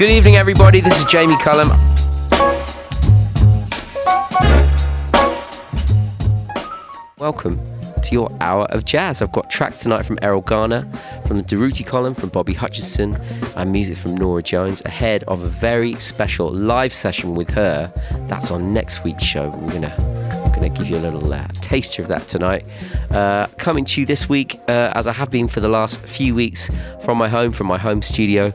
Good evening, everybody. This is Jamie Cullum. Welcome to your hour of jazz. I've got tracks tonight from Erroll Garner, from the Durutti column, from Bobby Hutcherson, and music from Norah Jones ahead of a very special live session with her. That's on next week's show. We're gonna going to give you a little uh, taster of that tonight. Uh, coming to you this week, uh, as I have been for the last few weeks, from my home, from my home studio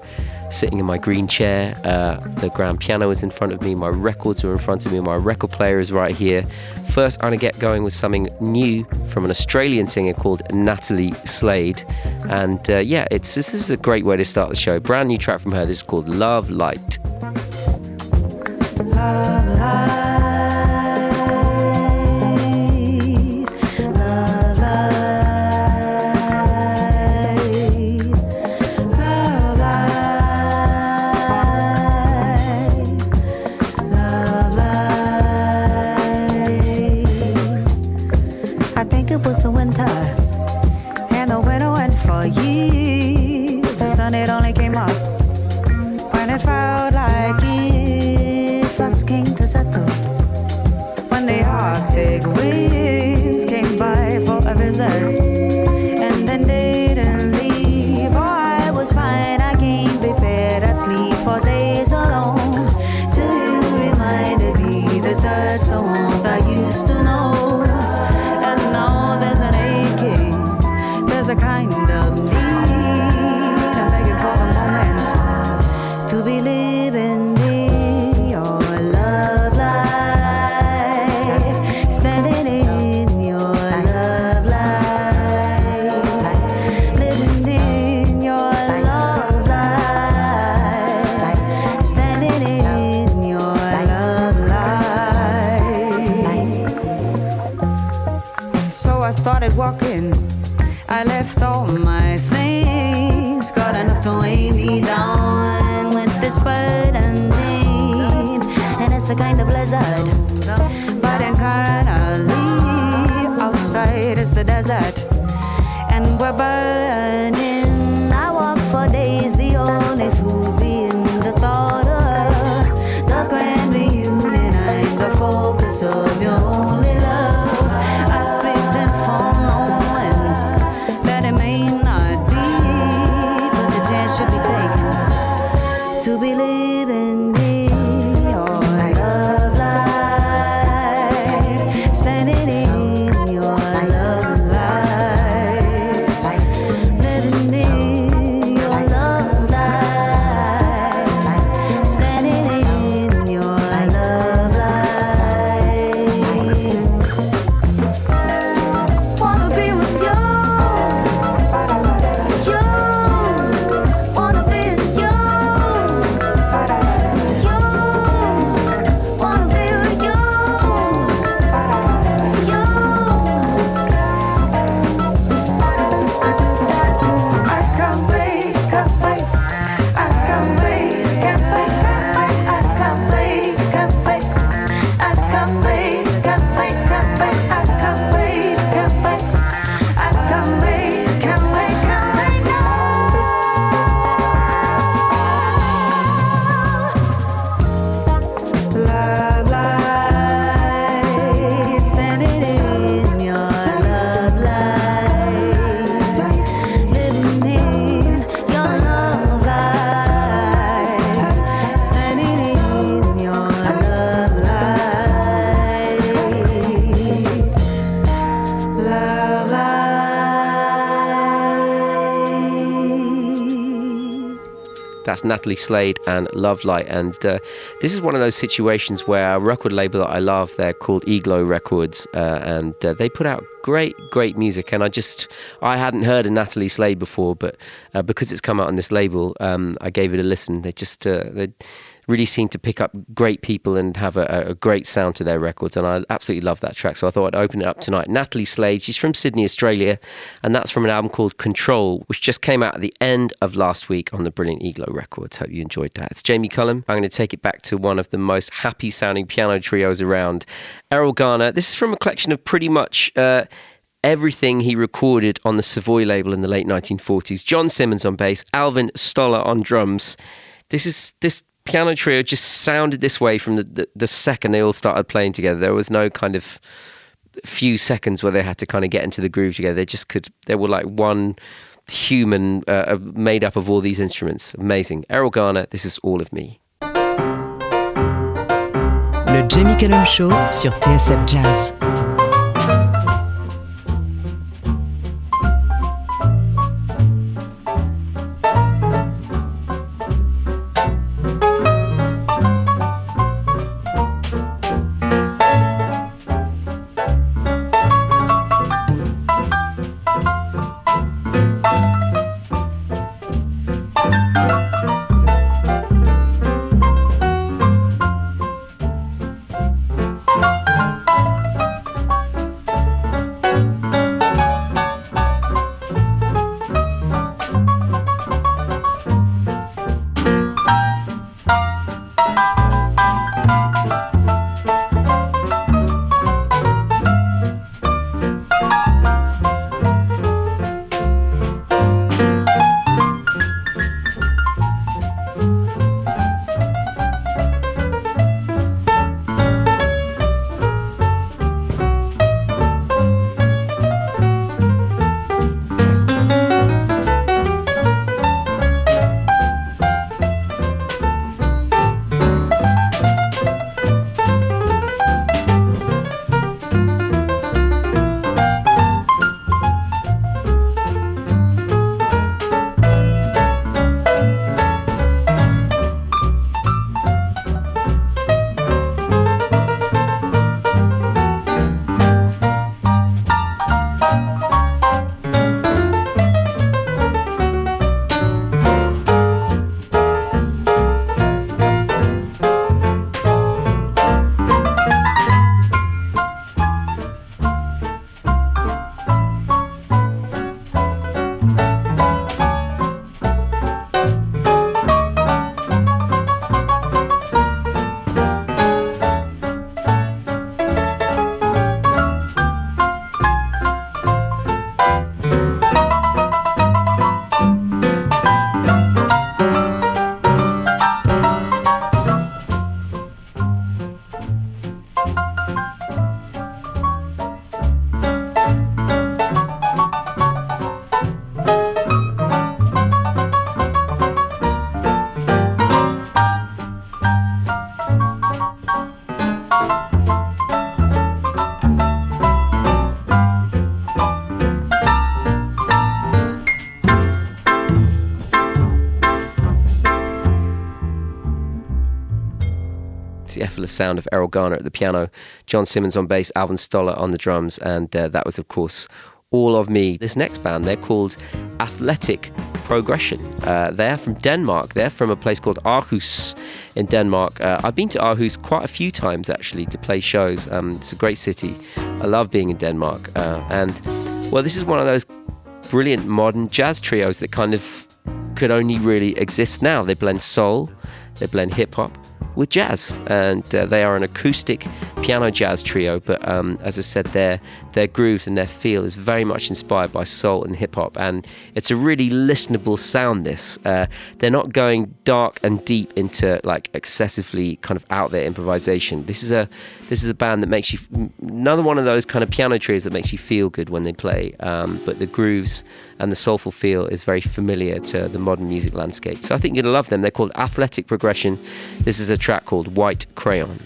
sitting in my green chair. Uh, the grand piano is in front of me, my records are in front of me, my record player is right here. First, I'm going to get going with something new from an Australian singer called Natalie Slade. And uh, yeah, it's this is a great way to start the show. Brand new track from her. This is called Love Light. Love Light. Arctic winds came by for a visit. should be taken to believe. That's Natalie Slade and Love Light. And uh, this is one of those situations where a record label that I love, they're called Eglo Records, uh, and uh, they put out great, great music. And I just, I hadn't heard of Natalie Slade before, but uh, because it's come out on this label, um, I gave it a listen. They just, uh, they, really seem to pick up great people and have a, a, great sound to their records. And I absolutely love that track. So I thought I'd open it up tonight. Natalie Slade, she's from Sydney, Australia, and that's from an album called Control, which just came out at the end of last week on the brilliant Eglo Records. Hope you enjoyed that. It's Jamie Cullum. I'm going to take it back to one of the most happy sounding piano trios around, Erroll Garner. This is from a collection of pretty much. Uh, everything he recorded on the Savoy label in the late 1940s. John Simmons on bass, Alvin Stoller on drums, this is this piano trio just sounded this way from the, the, the second they all started playing together. There was no kind of few seconds where they had to kind of get into the groove together. They just could. They were like one human uh, made up of all these instruments. Amazing. Erroll Garner, this is all of me. Le Jamie Cullum Show sur TSF Jazz. Effortless sound of Erroll Garner at the piano, John Simmons on bass, Alvin Stoller on the drums, and uh, that was, of course, all of me. This next band, they're called Athletic Progression. Uh, they're from Denmark. They're from a place called Aarhus in Denmark. Uh, I've been to Aarhus quite a few times actually to play shows. Um, it's a great city. I love being in Denmark. Uh, and well, this is one of those brilliant modern jazz trios that kind of could only really exist now. They blend soul, they blend hip hop, with jazz, and uh, they are an acoustic piano jazz trio. But um, as I said, their their grooves and their feel is very much inspired by soul and hip hop, and it's a really listenable sound. This uh, they're not going dark and deep into like excessively kind of out there improvisation. This is a this is a band that makes you another one of those kind of piano trios that makes you feel good when they play. Um, but the grooves and the soulful feel is very familiar to the modern music landscape. So I think you're gonna love them. They're called Athletic Progression. This is a track called White Crayon.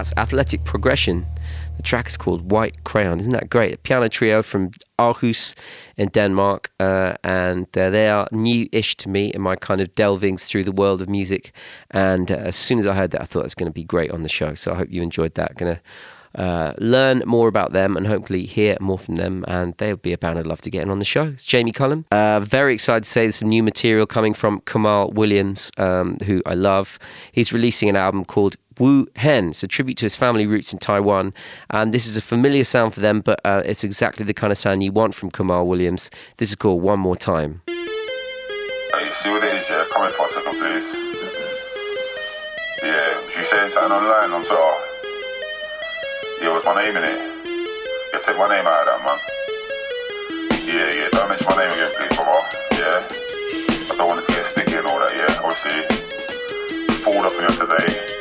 That's Athletic Progression. The track is called White Crayon. Isn't that great? A piano trio from Aarhus in Denmark, uh, and uh, they are new-ish to me in my kind of delvings through the world of music. And uh, as soon as I heard that, I thought it's going to be great on the show. So I hope you enjoyed that. Going to uh, learn more about them and hopefully hear more from them. And they'll be a band I'd love to get in on the show. It's Jamie Cullum. Uh, very excited to say there's some new material coming from Kamaal Williams, um, who I love. He's releasing an album called Wu Hen. It's a tribute to his family roots in Taiwan. And this is a familiar sound for them, but uh, it's exactly the kind of sound you want from Kamaal Williams. This is called One More Time. See what it is, yeah? For second. Yeah, she saying something online on Twitter. Yeah, what's my name in it? Yeah, take my name out of that, man. Yeah, yeah, don't mention my name again, please. Yeah? I don't want it to get sticky and all that, yeah? Obviously, today.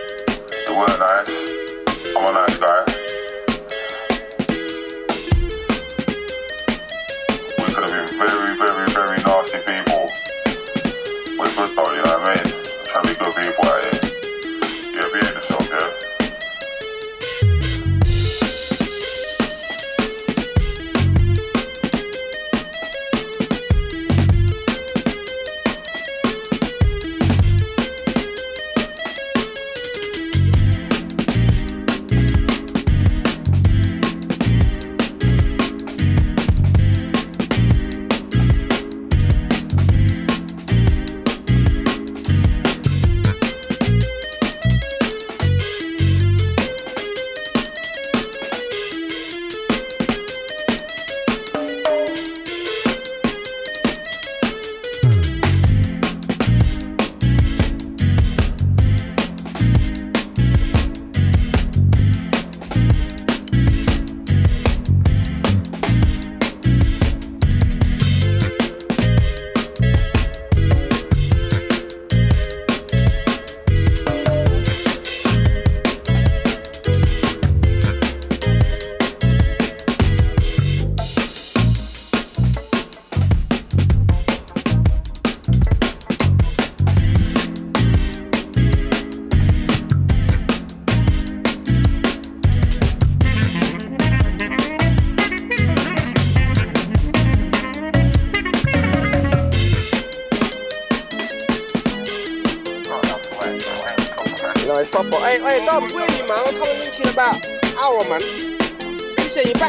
Weren't nice. I'm a nice guy. We could have been very, very, very nasty people. We're good though, you know what I mean? Trying to be good people out here.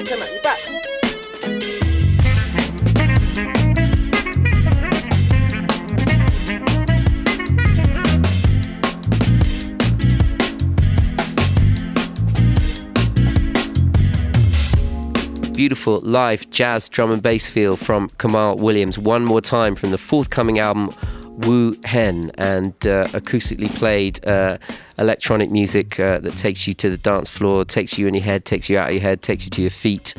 You're back tonight, you're back. Beautiful live jazz drum and bass feel from Kamaal Williams. One more time from the forthcoming album Wu Hen and uh, acoustically played uh, electronic music uh, that takes you to the dance floor, takes you in your head, takes you out of your head, takes you to your feet,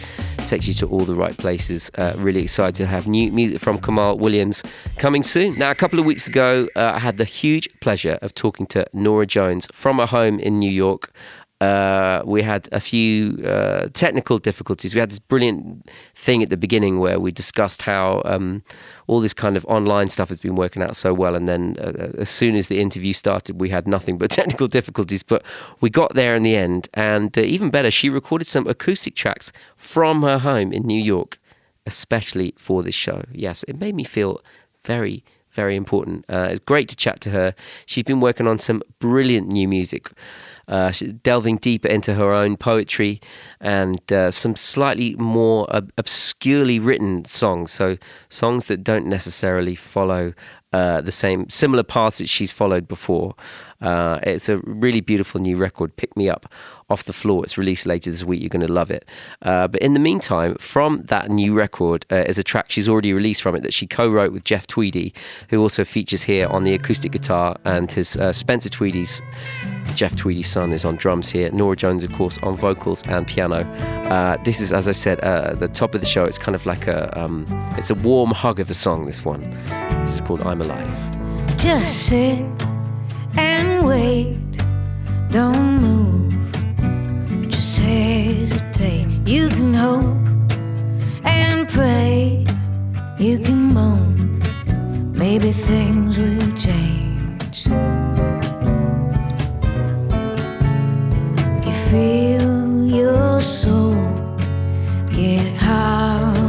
takes you to all the right places. Uh, really excited to have new music from Kamaal Williams coming soon. Now, a couple of weeks ago, uh, I had the huge pleasure of talking to Norah Jones from her home in New York. Uh, we had a few uh, technical difficulties. We had this brilliant thing at the beginning where we discussed how um, all this kind of online stuff has been working out so well. And then uh, as soon as the interview started, we had nothing but technical difficulties. But we got there in the end. And uh, even better, she recorded some acoustic tracks from her home in New York, especially for this show. Yes, it made me feel very very important. Uh, it's great to chat to her. She's been working on some brilliant new music, uh, delving deeper into her own poetry and uh, some slightly more ob- obscurely written songs. So songs that don't necessarily follow uh, the same similar paths that she's followed before. Uh, it's a really beautiful new record, Pick Me Up Off the Floor. It's released later this week. You're going to love it. Uh, but in the meantime, from that new record uh, is a track she's already released from it that she co wrote with Jeff Tweedy, who also features here on the acoustic guitar, and his uh, Spencer Tweedy's. Jeff Tweedy's son is on drums here. Norah Jones, of course, on vocals and piano. Uh, this is, as I said, uh, the top of the show. It's kind of like a, um, it's a warm hug of a song. This one. This is called "I'm Alive." Just sit and wait. Don't move, just hesitate. You can hope and pray. You can moan. Maybe things will change. You feel your soul get hard.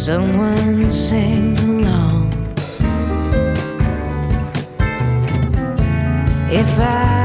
Someone sings along. If I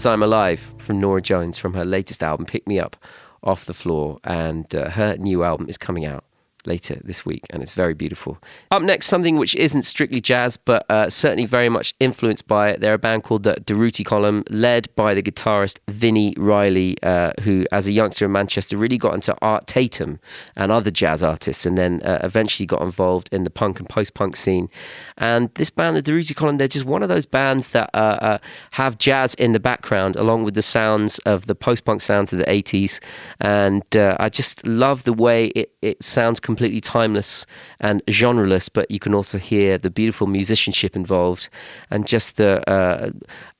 That's I'm Alive from Norah Jones from her latest album, Pick Me Up Off the Floor. And uh, her new album is coming out later this week and it's very beautiful. Up next, something which isn't strictly jazz but uh, certainly very much influenced by it. They're a band called the Durutti Column, led by the guitarist Vini Reilly, uh, who as a youngster in Manchester really got into Art Tatum and other jazz artists and then uh, eventually got involved in the punk and post-punk scene. And this band, the Durutti Column, they're just one of those bands that uh, uh, have jazz in the background along with the sounds of the post-punk sounds of the 80s. And uh, I just love the way it, it sounds completely timeless and genreless, but you can also hear the beautiful musicianship involved and just the uh,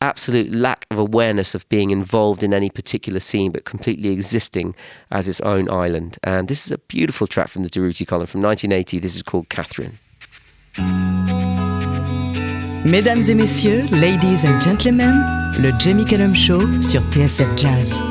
absolute lack of awareness of being involved in any particular scene, but completely existing as its own island. And this is a beautiful track from the Durutti Column from 1980. This is called Katherine. Mesdames et messieurs, ladies and gentlemen, le Jamie Cullum Show sur TSF Jazz.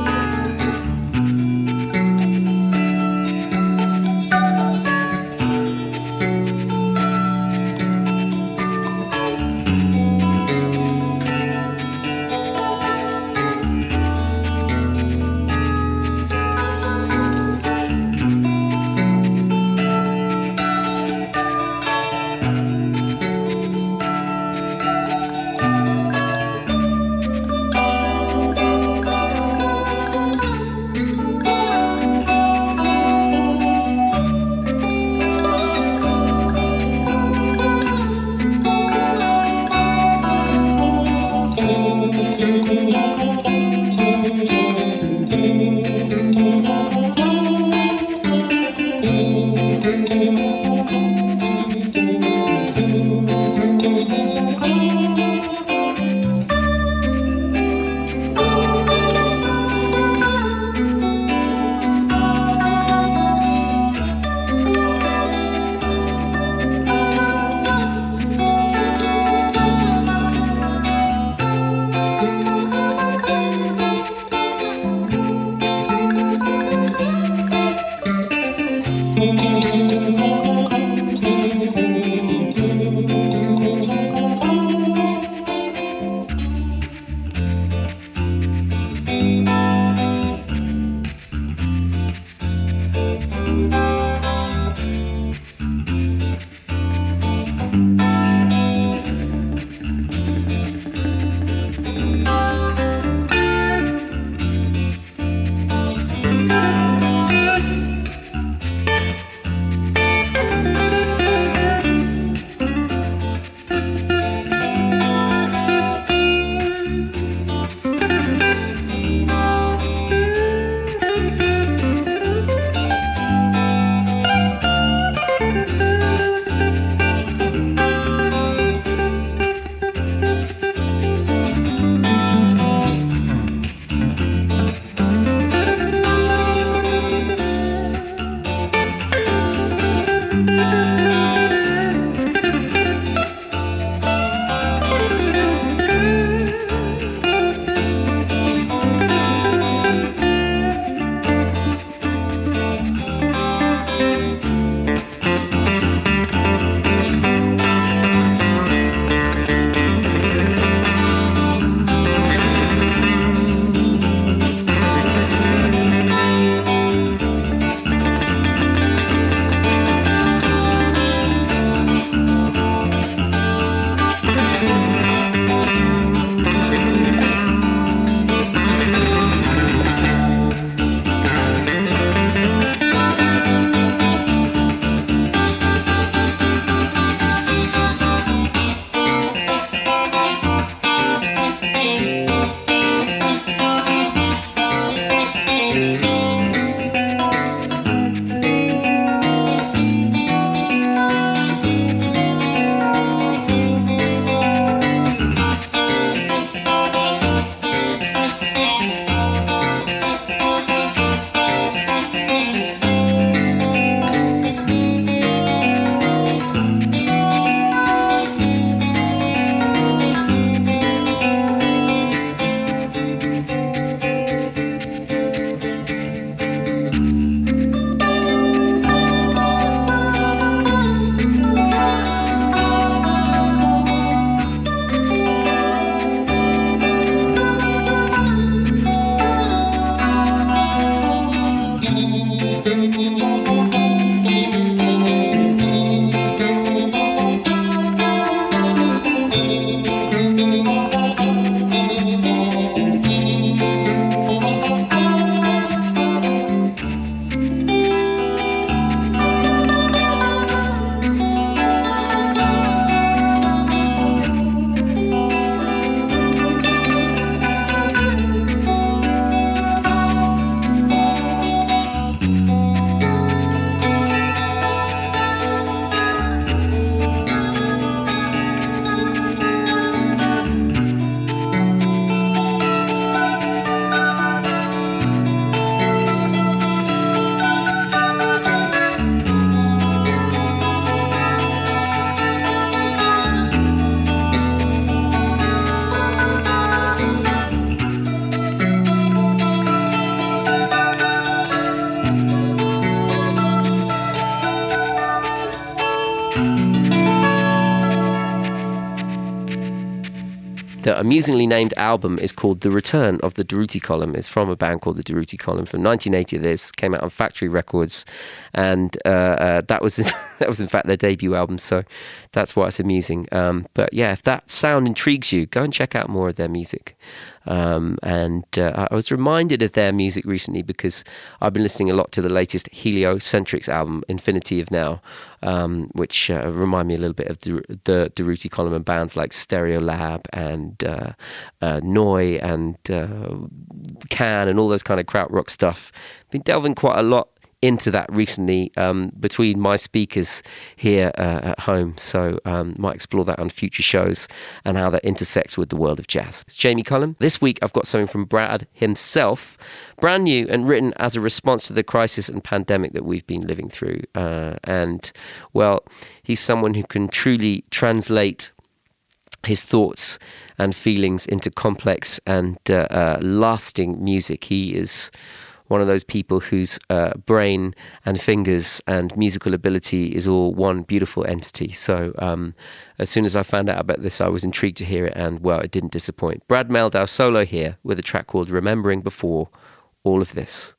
Amusingly named album is called The Return of the Durutti Column. It's from a band called the Durutti Column from 1980. This came out on Factory Records, and uh, uh, that was that was in fact their debut album. So that's why it's amusing. Um, but yeah, if that sound intrigues you, go and check out more of their music. Um, and uh, I was reminded of their music recently because I've been listening a lot to the latest Heliocentrics album, Infinity of Now, um, which uh, remind me a little bit of the, the Column and bands like Stereolab and uh, uh, Neu and uh, Can and all those kind of krautrock stuff. Been delving quite a lot into that recently um, between my speakers here uh, at home. So um, might explore that on future shows and how that intersects with the world of jazz. It's Jamie Cullum. This week I've got something from Brad himself, brand new and written as a response to the crisis and pandemic that we've been living through. Uh, and well, he's someone who can truly translate his thoughts and feelings into complex and uh, uh, lasting music. He is one of those people whose uh, brain and fingers and musical ability is all one beautiful entity. So um, as soon as I found out about this, I was intrigued to hear it, and well, it didn't disappoint. Brad Mehldau solo here with a track called Remembering Before All of This.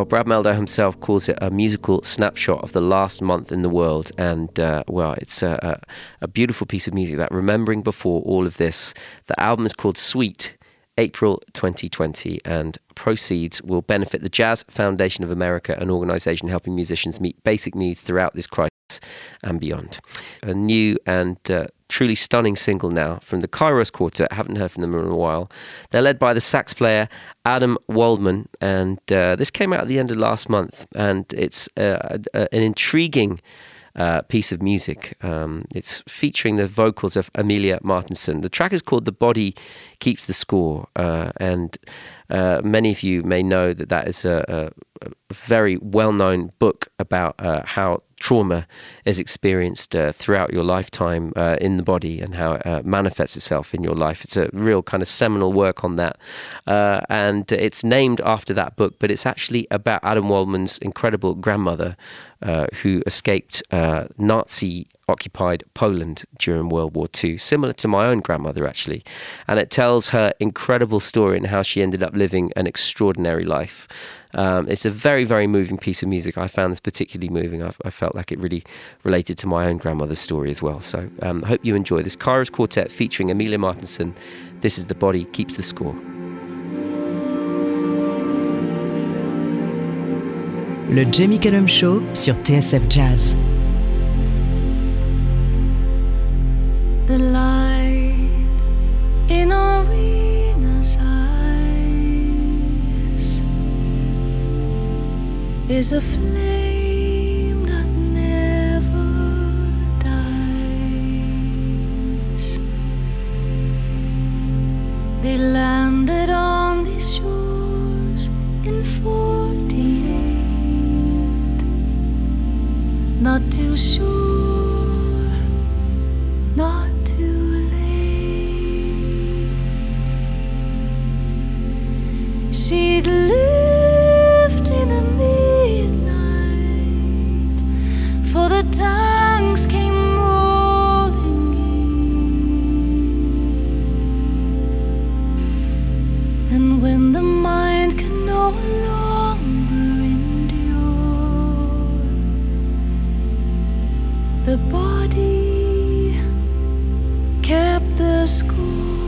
Well, Brad Mehldau himself calls it a musical snapshot of the last month in the world. And, uh, well, it's a, a, a beautiful piece of music that remembering before all of this. The album is called Suite, April 2020, and proceeds will benefit the Jazz Foundation of America, an organization helping musicians meet basic needs throughout this crisis and beyond. A new and uh, truly stunning single now from the Kairos Quartet. Haven't heard from them in a while. They're led by the sax player Adam Waldman, and uh, this came out at the end of last month, and it's uh, an intriguing uh, piece of music. Um, it's featuring the vocals of Emilia Martensson. The track is called "The Body Keeps the Score," uh, and uh, many of you may know that that is a, a, a very well-known book about uh, how trauma is experienced uh, throughout your lifetime uh, in the body and how it uh, manifests itself in your life. It's a real kind of seminal work on that. Uh, and it's named after that book, but it's actually about Adam Waldman's incredible grandmother uh, who escaped uh, Nazi occupied Poland during World War II, similar to my own grandmother, actually. And it tells her incredible story and how she ended up living an extraordinary life. Um, it's a very, very moving piece of music. I found this particularly moving. I, I felt like it really related to my own grandmother's story as well. So um, I hope you enjoy this. Kairos Quartet featuring Emilia Martensson. This is The Body Keeps the Score. Le Jamie Cullum Show sur TSF Jazz. the light in Arena's is a flame that never dies. They landed on these shores in 48, not too sure, not too late. She'd lived the tanks came all in when the mind can no longer endure The body kept the score.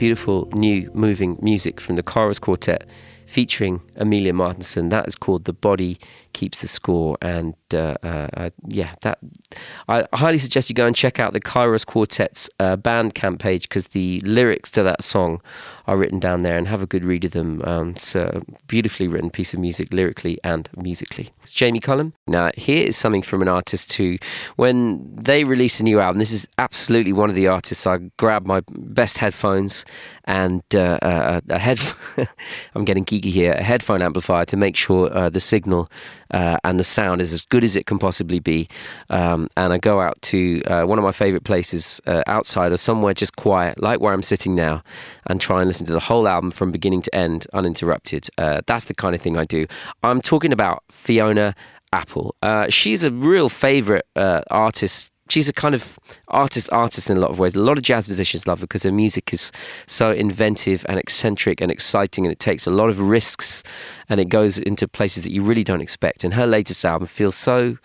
Beautiful new moving music from the Kairos Quartet featuring Emilia Martensson. That is called "The Body Keeps the Score," and uh, uh, uh, yeah, that I highly suggest you go and check out the Kairos Quartet's uh, Bandcamp page because the lyrics to that song are written down there, and have a good read of them. Um, it's a beautifully written piece of music, lyrically and musically. It's Jamie Cullum. Now, here is something from an artist who, when they release a new album, this is absolutely one of the artists. I grab my best headphones and uh, uh, a head. I'm getting geeky here. A headphone amplifier to make sure uh, the signal uh, and the sound is as good as it can possibly be. Um, and I go out to uh, one of my favorite places uh, outside or somewhere just quiet, like where I'm sitting now, and try and listen to the whole album from beginning to end uninterrupted. Uh, that's the kind of thing I do. I'm talking about Fiona Apple. Uh, she's a real favorite artist she's a kind of artist artist in a lot of ways. A lot of jazz musicians love her because her music is so inventive and eccentric and exciting, and it takes a lot of risks, and it goes into places that you really don't expect. And her latest album feels so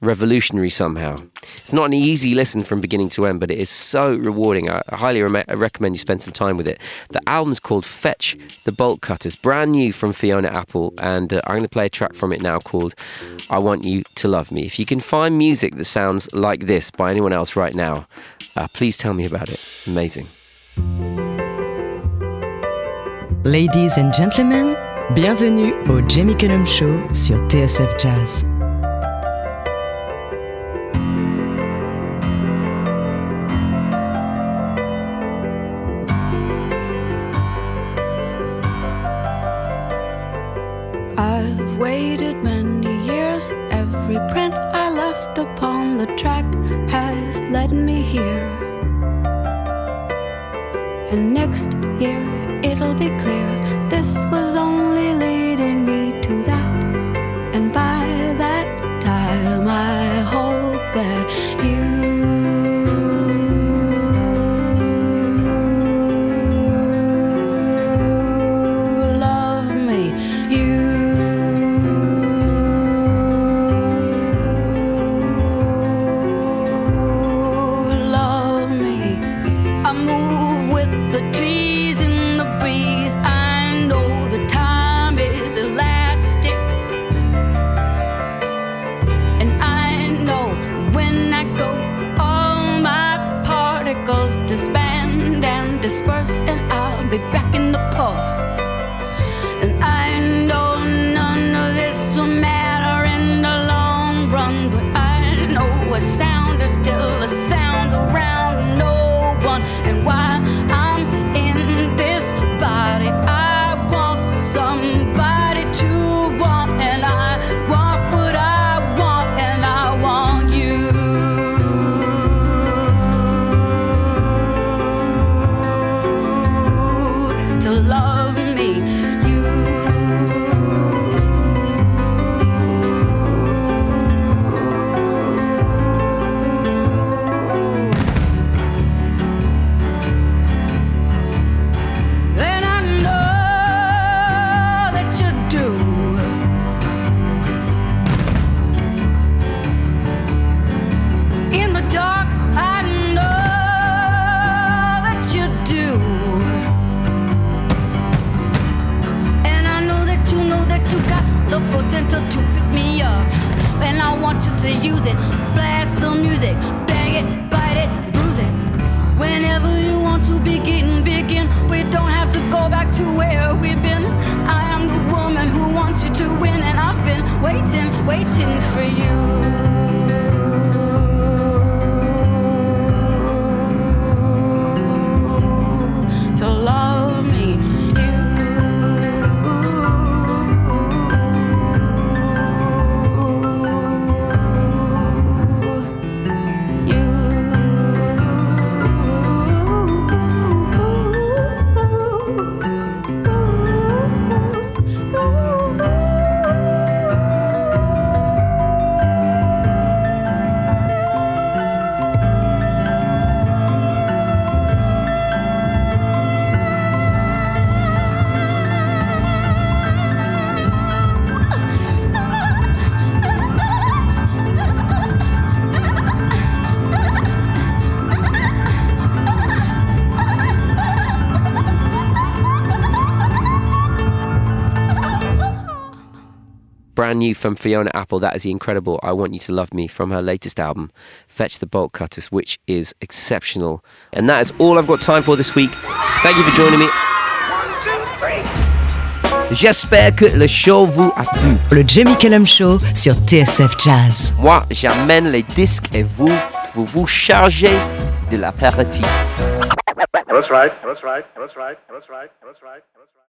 revolutionary somehow. It's not an easy listen from beginning to end, but it is so rewarding. I, highly re- recommend you spend some time with it. The album's called Fetch the Bolt Cutters, brand new from Fiona Apple, and uh, I'm going to play a track from it now called I Want You to Love Me. If you can find music that sounds like this by anyone else right now, uh, please tell me about it. Amazing. Ladies and gentlemen, bienvenue au Jamie Cullum Show sur TSF Jazz. Brand new from Fiona Apple. That is the incredible I Want You to Love Me from her latest album, Fetch the Bolt Cutters, which is exceptional. And that is all I've got time for this week. Thank you for joining me. J'espère que le show vous a plu. Le Jamie Cullum Show sur TSF Jazz. Moi, j'amène les disques et vous, vous vous chargez de l'apéritif. That's. That's right. That's right. That's right. That's right. That's right.